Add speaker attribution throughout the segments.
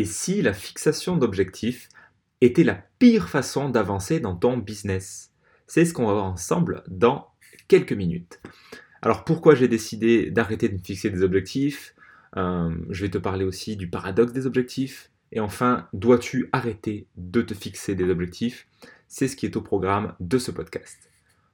Speaker 1: Et si la fixation d'objectifs était la pire façon d'avancer dans ton business? C'est ce qu'on va voir ensemble dans quelques minutes. Alors pourquoi j'ai décidé d'arrêter de me fixer des objectifs? Euh, Je vais te parler aussi du paradoxe des objectifs. Et enfin, dois-tu arrêter de te fixer des objectifs? C'est ce qui est au programme de ce podcast.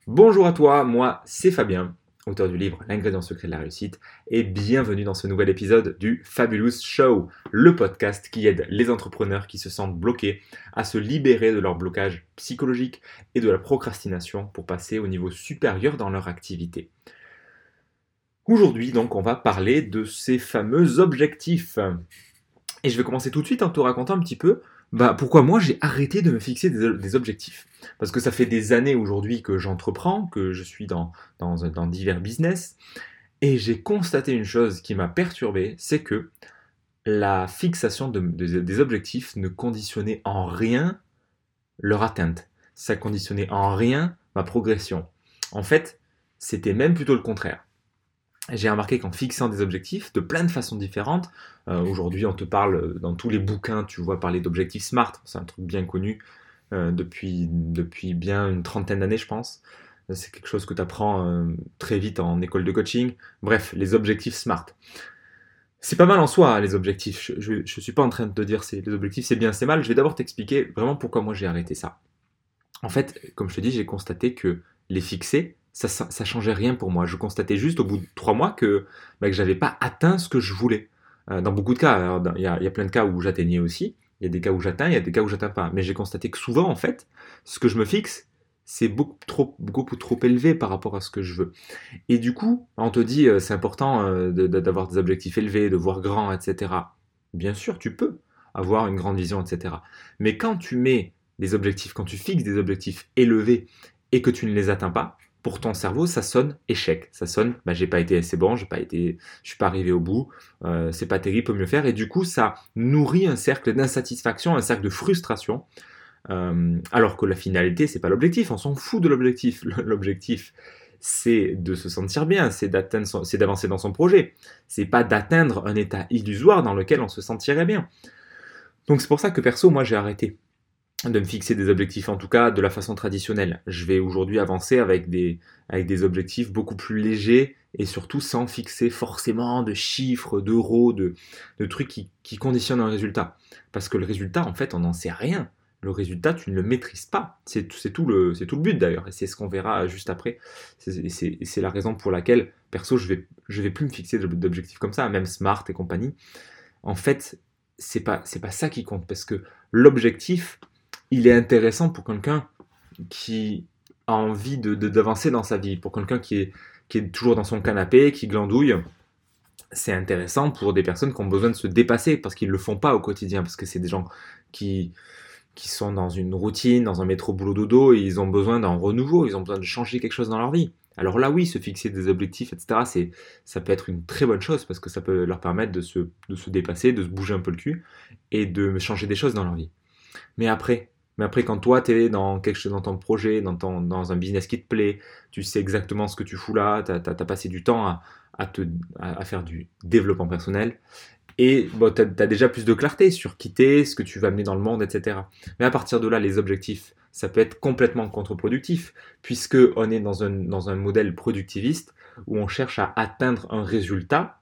Speaker 1: Bonjour à toi, moi c'est Fabien auteur du livre L'ingrédient secret de la réussite, et bienvenue dans ce nouvel épisode du Fabulous Show, le podcast qui aide les entrepreneurs qui se sentent bloqués à se libérer de leur blocage psychologique et de la procrastination pour passer au niveau supérieur dans leur activité. Aujourd'hui, donc, on va parler de ces fameux objectifs. Et je vais commencer tout de suite en te racontant un petit peu bah, pourquoi moi j'ai arrêté de me fixer des, objectifs? Parce que ça fait des années aujourd'hui que j'entreprends, que je suis dans, dans, divers business, et j'ai constaté une chose qui m'a perturbé, c'est que la fixation des objectifs ne conditionnait en rien leur atteinte. Ça conditionnait en rien ma progression. En fait, c'était même plutôt le contraire j'ai remarqué qu'en fixant des objectifs de plein de façons différentes, euh, aujourd'hui on te parle euh, dans tous les bouquins, tu vois parler d'objectifs SMART, c'est un truc bien connu euh, depuis, bien une trentaine d'années je pense. C'est quelque chose que tu apprends très vite en école de coaching. Bref, les objectifs SMART. C'est pas mal en soi, les objectifs. Je ne suis pas en train de te dire les objectifs c'est bien, c'est mal. Je vais d'abord t'expliquer vraiment pourquoi moi j'ai arrêté ça. En fait, comme je te dis, j'ai constaté que les fixer, ça, ça, changeait rien pour moi. Je constatais juste au bout de trois mois que, bah, que j'avais pas atteint ce que je voulais. Euh, dans beaucoup de cas, il y, a, plein de cas où j'atteignais aussi. Il y a des cas où j'atteins, il y a des cas où j'atteins pas. Mais j'ai constaté que souvent, en fait, ce que je me fixe, c'est beaucoup trop, trop élevé par rapport à ce que je veux. Et du coup, on te dit, euh, c'est important euh, d'avoir des objectifs élevés, de voir grand, etc. Bien sûr, tu peux avoir une grande vision, etc. Mais quand tu mets des objectifs, quand tu fixes des objectifs élevés et que tu ne les atteins pas, pour ton cerveau, ça sonne échec. Ça sonne, bah, j'ai pas été assez bon, j'ai pas été, je suis pas arrivé au bout, euh, c'est pas terrible, peut mieux faire. Et du coup, ça nourrit un cercle d'insatisfaction, un cercle de frustration. Euh, alors que la finalité, c'est pas l'objectif. On s'en fout de l'objectif. L'objectif, c'est de se sentir bien, c'est d'avancer dans son projet. C'est pas d'atteindre un état illusoire dans lequel on se sentirait bien. Donc c'est pour ça que perso, moi, j'ai arrêté de me fixer des objectifs, en tout cas de la façon traditionnelle. Je vais aujourd'hui avancer avec des, avec des objectifs beaucoup plus légers et surtout sans fixer forcément de chiffres, d'euros, de, de trucs qui, qui conditionnent un résultat. Parce que le résultat, en fait, on n'en sait rien. Le résultat, tu ne le maîtrises pas. C'est tout, le, tout le but d'ailleurs, et c'est ce qu'on verra juste après. C'est la raison pour laquelle, perso, je vais, je vais plus me fixer d'objectifs comme ça, même Smart et compagnie. En fait, c'est pas, pas ça qui compte, parce que l'objectif, il est intéressant pour quelqu'un qui a envie d'avancer dans sa vie, pour quelqu'un qui est, qui est toujours dans son canapé, qui glandouille. C'est intéressant pour des personnes qui ont besoin de se dépasser parce qu'ils ne le font pas au quotidien, parce que c'est des gens qui, qui sont dans une routine, dans un métro boulot dodo, et ils ont besoin d'un renouveau, ils ont besoin de changer quelque chose dans leur vie. Alors là, oui, se fixer des objectifs, etc., ça peut être une très bonne chose parce que ça peut leur permettre de se, de se dépasser, de se bouger un peu le cul et de changer des choses dans leur vie. Mais après, mais après, quand toi, tu es dans quelque chose, dans ton projet, dans, dans un business qui te plaît, tu sais exactement ce que tu fous là, tu as, passé du temps à, à, te, à, faire du développement personnel, et bon, tu as, déjà plus de clarté sur qui t'es, ce que tu vas amener dans le monde, etc. Mais à partir de là, les objectifs, ça peut être complètement contre-productif, puisque on est dans un, dans un modèle productiviste où on cherche à atteindre un résultat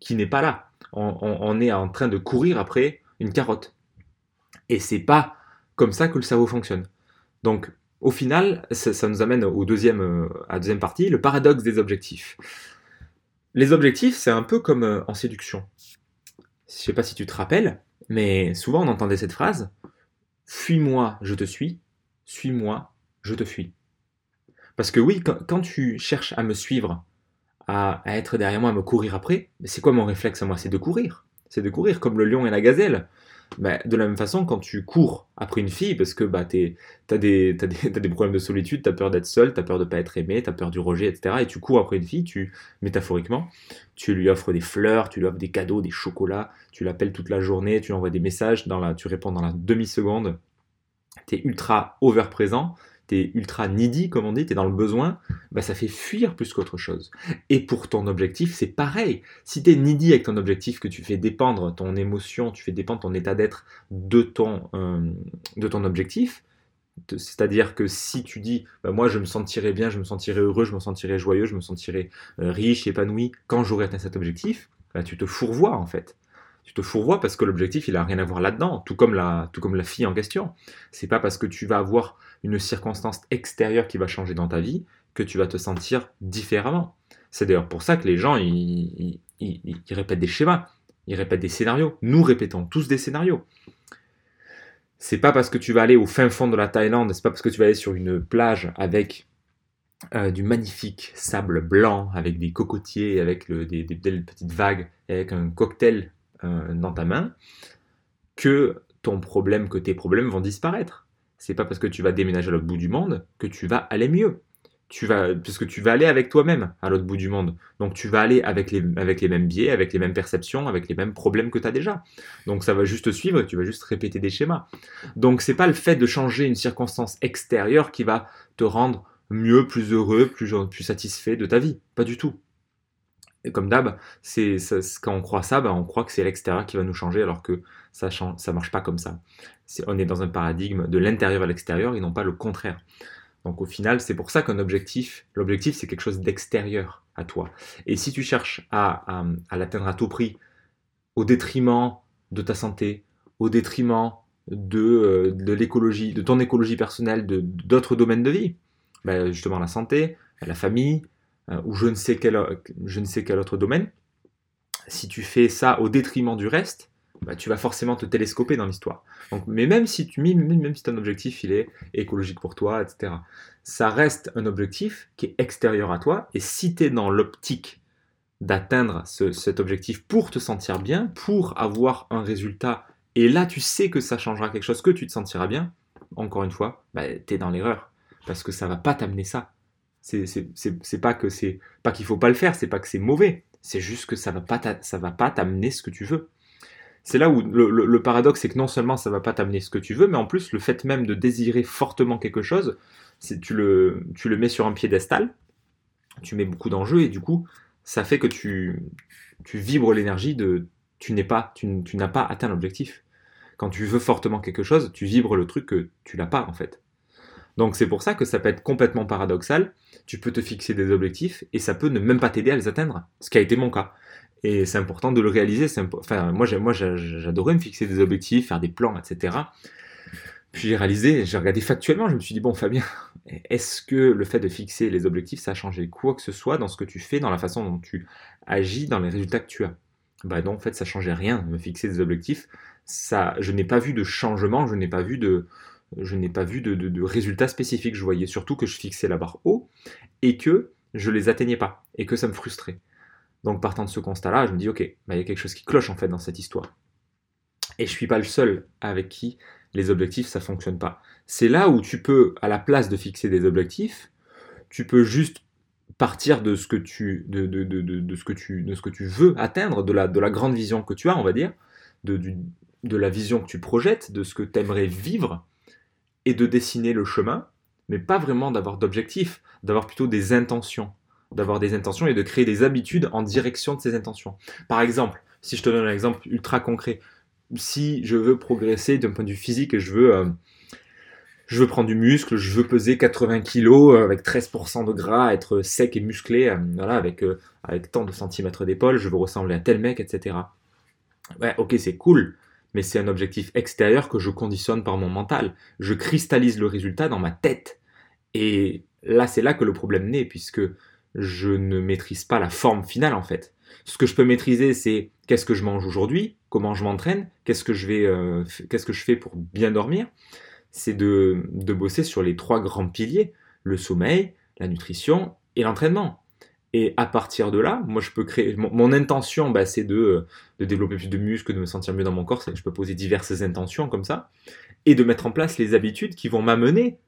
Speaker 1: qui n'est pas là. On, on, on est en train de courir après une carotte. Et c'est pas comme ça que le cerveau fonctionne. Donc, au final, ça, nous amène au deuxième, euh, à la deuxième partie, le paradoxe des objectifs. Les objectifs, c'est un peu comme euh, en séduction. Je sais pas si tu te rappelles, mais souvent on entendait cette phrase Fuis-moi, je te suis, suis-moi, je te fuis. Parce que oui, quand, tu cherches à me suivre, à, à, être derrière moi, à me courir après, c'est quoi mon réflexe à moi? C'est de courir. C'est de courir comme le lion et la gazelle. Bah, de la même façon, quand tu cours après une fille, parce que bah, tu as des, problèmes de solitude, tu as peur d'être seul, tu as peur de ne pas être aimé, tu as peur du rejet, etc. Et tu cours après une fille, tu, métaphoriquement, tu lui offres des fleurs, tu lui offres des cadeaux, des chocolats, tu l'appelles toute la journée, tu lui envoies des messages, dans la, tu réponds dans la demi-seconde, tu es ultra over présent, tu es ultra needy, comme on dit, tu es dans le besoin, bah, ça fait fuir plus qu'autre chose. Et pour ton objectif, c'est pareil. Si tu es needy avec ton objectif, que tu fais dépendre ton émotion, tu fais dépendre ton état d'être de, ton, euh, de ton objectif, c'est-à-dire que si tu dis, bah, moi je me sentirais bien, je me sentirais heureux, je me sentirais joyeux, je me sentirais euh, riche, épanoui quand j'aurais atteint cet objectif, bah, tu te fourvoies en fait tu te fourvoies parce que l'objectif il a rien à voir là-dedans, tout comme la, tout comme la fille en question. C'est pas parce que tu vas avoir une circonstance extérieure qui va changer dans ta vie que tu vas te sentir différemment. C'est d'ailleurs pour ça que les gens ils, répètent des schémas, ils répètent des scénarios. Nous répétons tous des scénarios. C'est pas parce que tu vas aller au fin fond de la Thaïlande, c'est pas parce que tu vas aller sur une plage avec euh, du magnifique sable blanc, avec des cocotiers, avec des, petites vagues, avec un cocktail euh, dans ta main, que ton problème, que tes problèmes vont disparaître. C'est pas parce que tu vas déménager à l'autre bout du monde que tu vas aller mieux. Tu vas, parce que tu vas aller avec toi-même à l'autre bout du monde. Donc tu vas aller avec les, avec les mêmes biais, avec les mêmes perceptions, avec les mêmes problèmes que tu as déjà. Donc ça va juste suivre, tu vas juste répéter des schémas. Donc c'est pas le fait de changer une circonstance extérieure qui va te rendre mieux, plus heureux, plus, plus satisfait de ta vie. Pas du tout. Et comme d'hab, c'est quand on croit ça, ben on croit que c'est l'extérieur qui va nous changer, alors que ça ne ça marche pas comme ça. on est dans un paradigme de l'intérieur à l'extérieur et non pas le contraire. Donc au final, c'est pour ça qu'un objectif, l'objectif c'est quelque chose d'extérieur à toi. Et si tu cherches à, l'atteindre à tout prix, au détriment de ta santé, au détriment de, euh, l'écologie, de ton écologie personnelle, de d'autres domaines de vie, ben justement la santé, la famille, euh, ou je ne, sais quel, autre domaine, si tu fais ça au détriment du reste, bah, tu vas forcément te télescoper dans l'histoire. mais même si tu même, même si ton objectif il est écologique pour toi, etc., ça reste un objectif qui est extérieur à toi. Et si tu es dans l'optique d'atteindre cet objectif pour te sentir bien, pour avoir un résultat, et là tu sais que ça changera quelque chose, que tu te sentiras bien, encore une fois, bah, tu es dans l'erreur. Parce que ça va pas t'amener ça. C'est pas que c'est pas qu'il faut pas le faire, c'est pas que c'est mauvais. C'est juste que ça va pas ça va pas t'amener ce que tu veux. C'est là où le, paradoxe, c'est que non seulement ça va pas t'amener ce que tu veux, mais en plus le fait même de désirer fortement quelque chose, tu le, tu le mets sur un piédestal, tu mets beaucoup d'enjeux et du coup ça fait que tu, tu vibres l'énergie de tu n'es pas, tu, n'as pas atteint l'objectif. Quand tu veux fortement quelque chose, tu vibres le truc que tu l'as pas en fait. Donc c'est pour ça que ça peut être complètement paradoxal. Tu peux te fixer des objectifs et ça peut ne même pas t'aider à les atteindre, ce qui a été mon cas. Et c'est important de le réaliser. Enfin, moi, j'adorais me fixer des objectifs, faire des plans, etc. Puis j'ai réalisé, j'ai regardé factuellement, je me suis dit, bon Fabien, est-ce que le fait de fixer les objectifs, ça a changé quoi que ce soit dans ce que tu fais, dans la façon dont tu agis, dans les résultats que tu as? Bah non, en fait, ça changeait rien me fixer des objectifs. Ça, je n'ai pas vu de changement, je n'ai pas vu de, je n'ai pas vu de, résultats spécifiques. Je voyais surtout que je fixais la barre haut et que je les atteignais pas et que ça me frustrait. Donc partant de ce constat-là, je me dis ok, bah, il y a quelque chose qui cloche en fait dans cette histoire. Et je suis pas le seul avec qui les objectifs ça fonctionne pas. C'est là où tu peux, à la place de fixer des objectifs, tu peux juste partir de ce que tu, de, ce que tu, de ce que tu veux atteindre, de la, de la grande vision que tu as, on va dire, de la vision que tu projettes, de ce que tu aimerais vivre, et de dessiner le chemin, mais pas vraiment d'avoir d'objectifs, d'avoir plutôt des intentions, d'avoir des intentions et de créer des habitudes en direction de ces intentions. Par exemple, si je te donne un exemple ultra concret, si je veux progresser d'un point de vue physique et je veux, euh, je veux prendre du muscle, je veux peser 80 kg euh, avec 13% de gras, être sec et musclé, euh, voilà, avec, avec tant de centimètres d'épaule, je veux ressembler à tel mec, etc. Ouais, ok, c'est cool, mais c'est un objectif extérieur que je conditionne par mon mental. Je cristallise le résultat dans ma tête. Et là, c'est là que le problème naît, puisque je ne maîtrise pas la forme finale en fait. Ce que je peux maîtriser, c'est qu'est-ce que je mange aujourd'hui, comment je m'entraîne, qu'est-ce que je vais, euh, qu'est-ce que je fais pour bien dormir. C'est de, de bosser sur les trois grands piliers le sommeil, la nutrition et l'entraînement. Et à partir de là, moi, je peux créer. Mon, intention, bah, c'est de, de, développer plus de muscles, de me sentir mieux dans mon corps. Je peux poser diverses intentions comme ça. Et de mettre en place les habitudes qui vont m'amener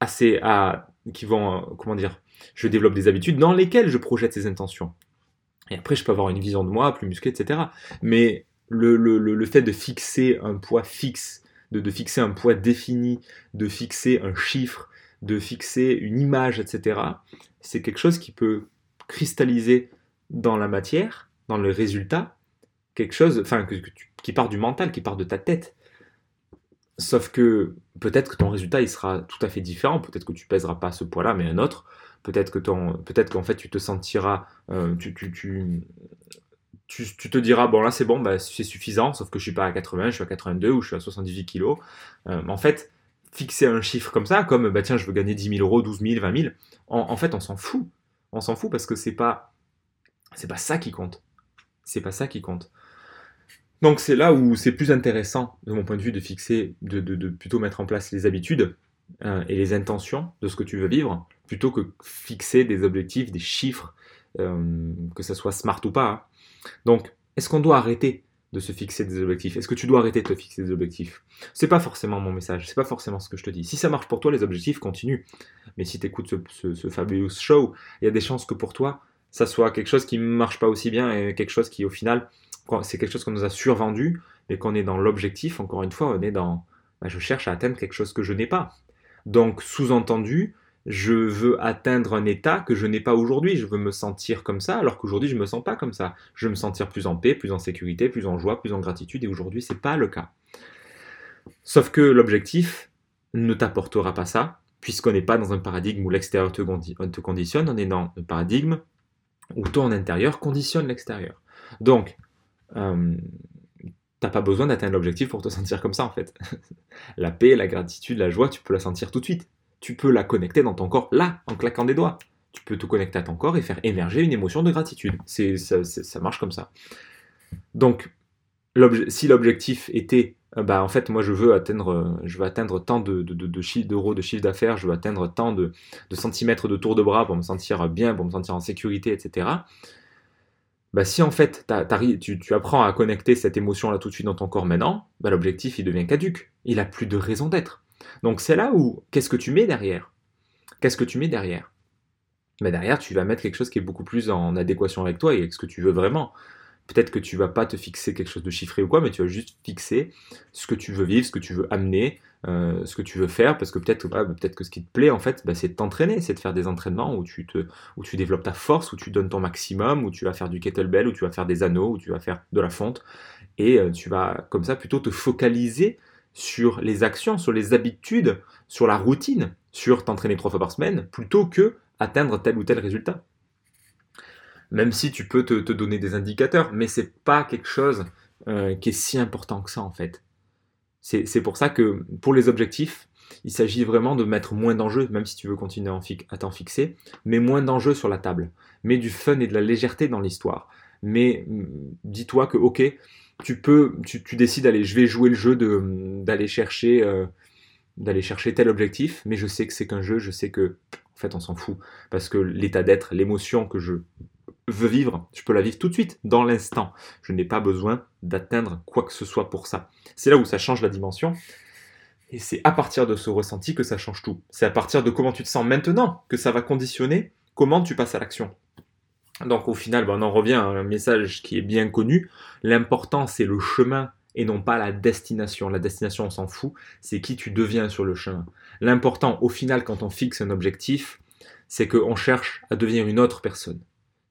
Speaker 1: à ces. À, qui vont. Comment dire Je développe des habitudes dans lesquelles je projette ces intentions. Et après, je peux avoir une vision de moi plus musclée, etc. Mais le, le, le, fait de fixer un poids fixe, de, de fixer un poids défini, de fixer un chiffre, de fixer une image, etc., c'est quelque chose qui peut cristalliser dans la matière, dans le résultat, quelque chose, enfin, qui part du mental, qui part de ta tête. Sauf que peut-être que ton résultat il sera tout à fait différent. Peut-être que tu pèseras pas ce poids-là, mais un autre. Peut-être que ton, peut-être qu'en fait tu te sentiras, euh, tu, tu, tu, tu, te diras bon là c'est bon, bah, c'est suffisant. Sauf que je suis pas à 80, je suis à 82 ou je suis à 78 kilos. Euh, en fait, fixer un chiffre comme ça, comme bah tiens je veux gagner 10 000 euros, 12 000, 20 000. En, en fait on s'en fout. On s'en fout parce que c'est pas, pas ça qui compte. C'est pas ça qui compte. Donc c'est là où c'est plus intéressant, de mon point de vue, de fixer, de, plutôt mettre en place les habitudes euh, et les intentions de ce que tu veux vivre, plutôt que fixer des objectifs, des chiffres, euh, que ça soit smart ou pas. Hein. Donc, est-ce qu'on doit arrêter de se fixer des objectifs Est-ce que tu dois arrêter de te fixer des objectifs? C'est pas forcément mon message, c'est pas forcément ce que je te dis. Si ça marche pour toi, les objectifs continuent. Mais si tu écoutes ce, ce, fabulous show, il y a des chances que pour toi, ça soit quelque chose qui ne marche pas aussi bien et quelque chose qui, au final, c'est quelque chose qu'on nous a survendu, mais qu'on est dans l'objectif, encore une fois, on est dans bah, je cherche à atteindre quelque chose que je n'ai pas. Donc, sous-entendu, je veux atteindre un état que je n'ai pas aujourd'hui. Je veux me sentir comme ça, alors qu'aujourd'hui, je ne me sens pas comme ça. Je veux me sentir plus en paix, plus en sécurité, plus en joie, plus en gratitude, et aujourd'hui, ce n'est pas le cas. Sauf que l'objectif ne t'apportera pas ça, puisqu'on n'est pas dans un paradigme où l'extérieur te, conditionne, on est dans un paradigme où ton intérieur conditionne l'extérieur. Donc, euh, t'as pas besoin d'atteindre l'objectif pour te sentir comme ça en fait. la paix, la gratitude, la joie, tu peux la sentir tout de suite. Tu peux la connecter dans ton corps là, en claquant des doigts. Tu peux te connecter à ton corps et faire émerger une émotion de gratitude. C'est, ça, marche comme ça. Donc, si l'objectif était, euh, bah en fait, moi je veux atteindre, je veux atteindre tant de, de, de, d'euros de chiffre d'affaires, je veux atteindre tant de, de centimètres de tour de bras pour me sentir bien, pour me sentir en sécurité, etc bah si en fait tu, apprends à connecter cette émotion-là tout de suite dans ton corps maintenant, bah l'objectif il devient caduque. Il a plus de raison d'être. Donc c'est là où, qu'est-ce que tu mets derrière? Qu'est-ce que tu mets derrière? Mais bah, derrière, tu vas mettre quelque chose qui est beaucoup plus en adéquation avec toi et avec ce que tu veux vraiment. Peut-être que tu vas pas te fixer quelque chose de chiffré ou quoi, mais tu vas juste fixer ce que tu veux vivre, ce que tu veux amener, euh, ce que tu veux faire, parce que peut-être peut-être que ce qui te plaît en fait, bah, c'est de t'entraîner, c'est de faire des entraînements où tu te, où tu développes ta force, où tu donnes ton maximum, où tu vas faire du kettlebell, où tu vas faire des anneaux, où tu vas faire de la fonte, et euh, tu vas comme ça plutôt te focaliser sur les actions, sur les habitudes, sur la routine, sur t'entraîner trois fois par semaine, plutôt que atteindre tel ou tel résultat même si tu peux te, donner des indicateurs, mais c'est pas quelque chose euh, qui est si important que ça en fait. C'est pour ça que pour les objectifs, il s'agit vraiment de mettre moins d'enjeux, même si tu veux continuer à t'en fixer, mais moins d'enjeux sur la table, mais du fun et de la légèreté dans l'histoire. Mais mm, dis-toi que ok, tu peux, tu, décides d'aller, je vais jouer le jeu d'aller chercher, euh, d'aller chercher tel objectif, mais je sais que c'est qu'un jeu, je sais que en fait on s'en fout parce que l'état d'être, l'émotion que je veux vivre, je peux la vivre tout de suite, dans l'instant. Je n'ai pas besoin d'atteindre quoi que ce soit pour ça. C'est là où ça change la dimension. Et c'est à partir de ce ressenti que ça change tout. C'est à partir de comment tu te sens maintenant que ça va conditionner comment tu passes à l'action. Donc au final, ben, on en revient à un message qui est bien connu. L'important, c'est le chemin et non pas la destination. La destination, on s'en fout, c'est qui tu deviens sur le chemin. L'important, au final, quand on fixe un objectif, c'est qu'on cherche à devenir une autre personne.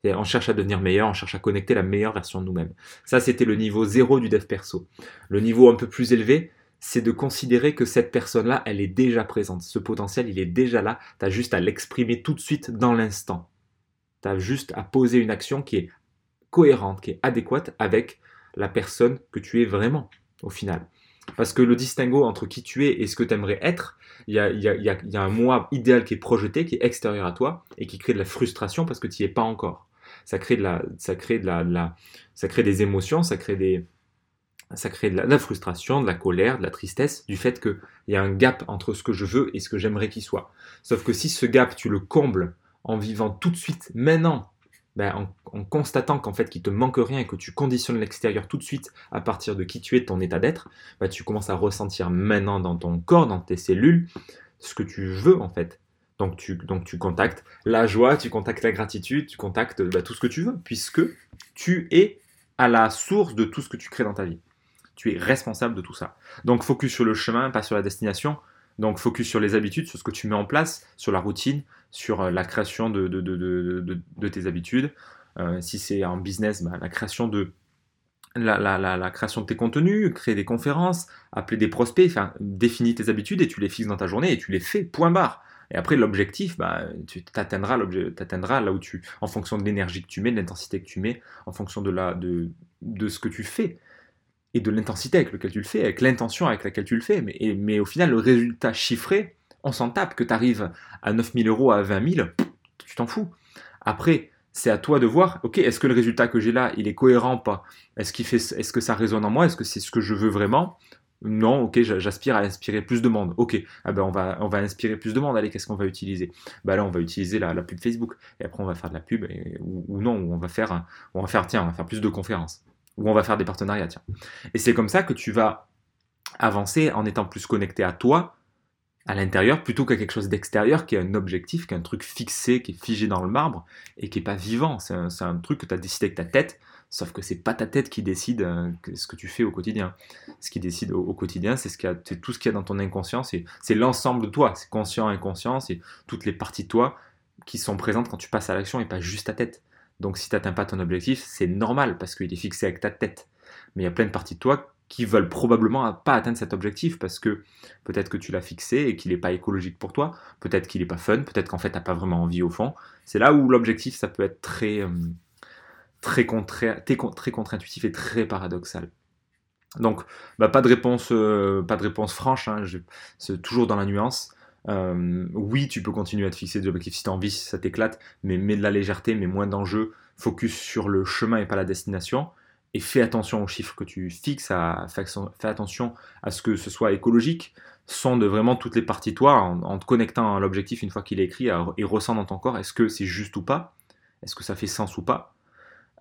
Speaker 1: On cherche à devenir meilleur, on cherche à connecter la meilleure version de nous-mêmes. Ça, c'était le niveau zéro du dev perso. Le niveau un peu plus élevé, c'est de considérer que cette personne-là, elle est déjà présente. Ce potentiel, il est déjà là. Tu as juste à l'exprimer tout de suite dans l'instant. Juste à poser une action qui est cohérente, qui est adéquate avec la personne que tu es vraiment, au final. Parce que le distinguo entre qui tu es et ce que tu aimerais être, il y a, un moi idéal qui est projeté, qui est extérieur à toi, et qui crée de la frustration parce que tu n'y es pas encore ça crée de la, ça crée de la, ça crée des émotions, ça crée des, ça crée de la, frustration, de la colère, de la tristesse, du fait qu'il y a un gap entre ce que je veux et ce que j'aimerais qu'il soit. Sauf que si ce gap, tu le combles en vivant tout de suite, maintenant, ben, en, constatant qu'en fait, qu'il te manque rien et que tu conditionnes l'extérieur tout de suite à partir de qui tu es, ton état d'être, ben, tu commences à ressentir maintenant dans ton corps, dans tes cellules, ce que tu veux en fait. Donc tu, donc tu contactes la joie, tu contactes la gratitude, tu contactes bah, tout ce que tu veux, puisque tu es à la source de tout ce que tu crées dans ta vie. Tu es responsable de tout ça. Donc focus sur le chemin, pas sur la destination. Donc focus sur les habitudes, sur ce que tu mets en place, sur la routine, sur euh, la création de, de, tes habitudes. Euh, si c'est un business, bah, la création de la, la, création de tes contenus, créer des conférences, appeler des prospects, enfin, définis tes habitudes et tu les fixes dans ta journée et tu les fais, point barre. Et après, l'objectif, bah, tu t'atteindras, là où tu, en fonction de l'énergie que tu mets, de l'intensité que tu mets, en fonction de, la, de, de ce que tu fais et de l'intensité avec laquelle tu le fais, avec l'intention avec laquelle tu le fais. Mais, mais au final, le résultat chiffré, on s'en tape. Que tu arrives à 9000 euros, à 20 000, tu t'en fous. Après, c'est à toi de voir, ok, est-ce que le résultat que j'ai là, il est cohérent ou pas? Est-ce qu'il fait, est-ce que ça résonne en moi? Est-ce que c'est ce que je veux vraiment? Non, ok, j'aspire à inspirer plus de monde. Ok, ah ben on va, on va inspirer plus de monde. Allez, qu'est-ce qu'on va utiliser? Bah là, on va utiliser la, pub Facebook. Et après, on va faire de la pub, ou, non, ou on va faire, on va faire, tiens, on va faire plus de conférences ou on va faire des partenariats, tiens. Et c'est comme ça que tu vas avancer en étant plus connecté à toi, à l'intérieur, plutôt qu'à quelque chose d'extérieur qui est un objectif, qui est un truc fixé, qui est figé dans le marbre et qui n'est pas vivant. C'est un, truc que tu as décidé avec ta tête, sauf que c'est pas ta tête qui décide euh, ce que tu fais au quotidien. Ce qui décide au, quotidien, c'est ce tout ce qu'il y a dans ton inconscient, c'est l'ensemble de toi, c'est conscient, inconscient, c'est toutes les parties de toi qui sont présentes quand tu passes à l'action et pas juste ta tête. Donc si tu n'atteins pas ton objectif, c'est normal parce qu'il est fixé avec ta tête. Mais il y a plein de parties de toi qui veulent probablement pas atteindre cet objectif parce que peut-être que tu l'as fixé et qu'il n'est pas écologique pour toi, peut-être qu'il n'est pas fun, peut-être qu'en fait tu n'as pas vraiment envie au fond. C'est là où l'objectif ça peut être très, euh, très, très contre-intuitif et très paradoxal. Donc, bah, pas, de réponse, euh, pas de réponse franche, hein, c'est toujours dans la nuance. Euh, oui, tu peux continuer à te fixer des objectifs si tu as envie, si ça t'éclate, mais mets de la légèreté, mais moins d'enjeux. Focus sur le chemin et pas la destination. Et fais attention aux chiffres que tu fixes, à, fais attention à ce que ce soit écologique. Sonde vraiment toutes les parties toi en, te connectant à l'objectif une fois qu'il est écrit et ressens dans ton corps est-ce que c'est juste ou pas? Est-ce que ça fait sens ou pas?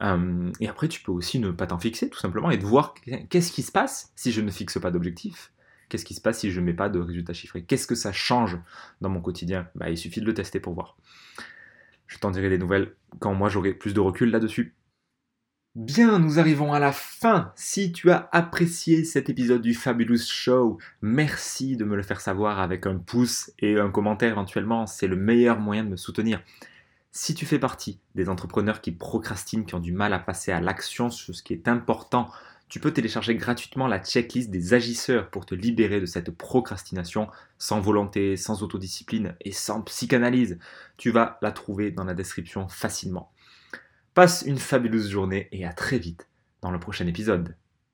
Speaker 1: Euh, et après, tu peux aussi ne pas t'en fixer, tout simplement, et de voir qu'est-ce qui se passe si je ne fixe pas d'objectif. Qu'est-ce qui se passe si je ne mets pas de résultats chiffrés? Qu'est-ce que ça change dans mon quotidien? Bah, Il suffit de le tester pour voir. Je t'en dirai des nouvelles quand moi j'aurai plus de recul là-dessus. Bien, nous arrivons à la fin. Si tu as apprécié cet épisode du Fabulous Show, merci de me le faire savoir avec un pouce et un commentaire éventuellement. C'est le meilleur moyen de me soutenir. Si tu fais partie des entrepreneurs qui procrastinent, qui ont du mal à passer à l'action sur ce qui est important tu peux télécharger gratuitement la checklist des agisseurs pour te libérer de cette procrastination sans volonté, sans autodiscipline et sans psychanalyse. Tu vas la trouver dans la description facilement. Passe une fabuleuse journée et à très vite dans le prochain épisode.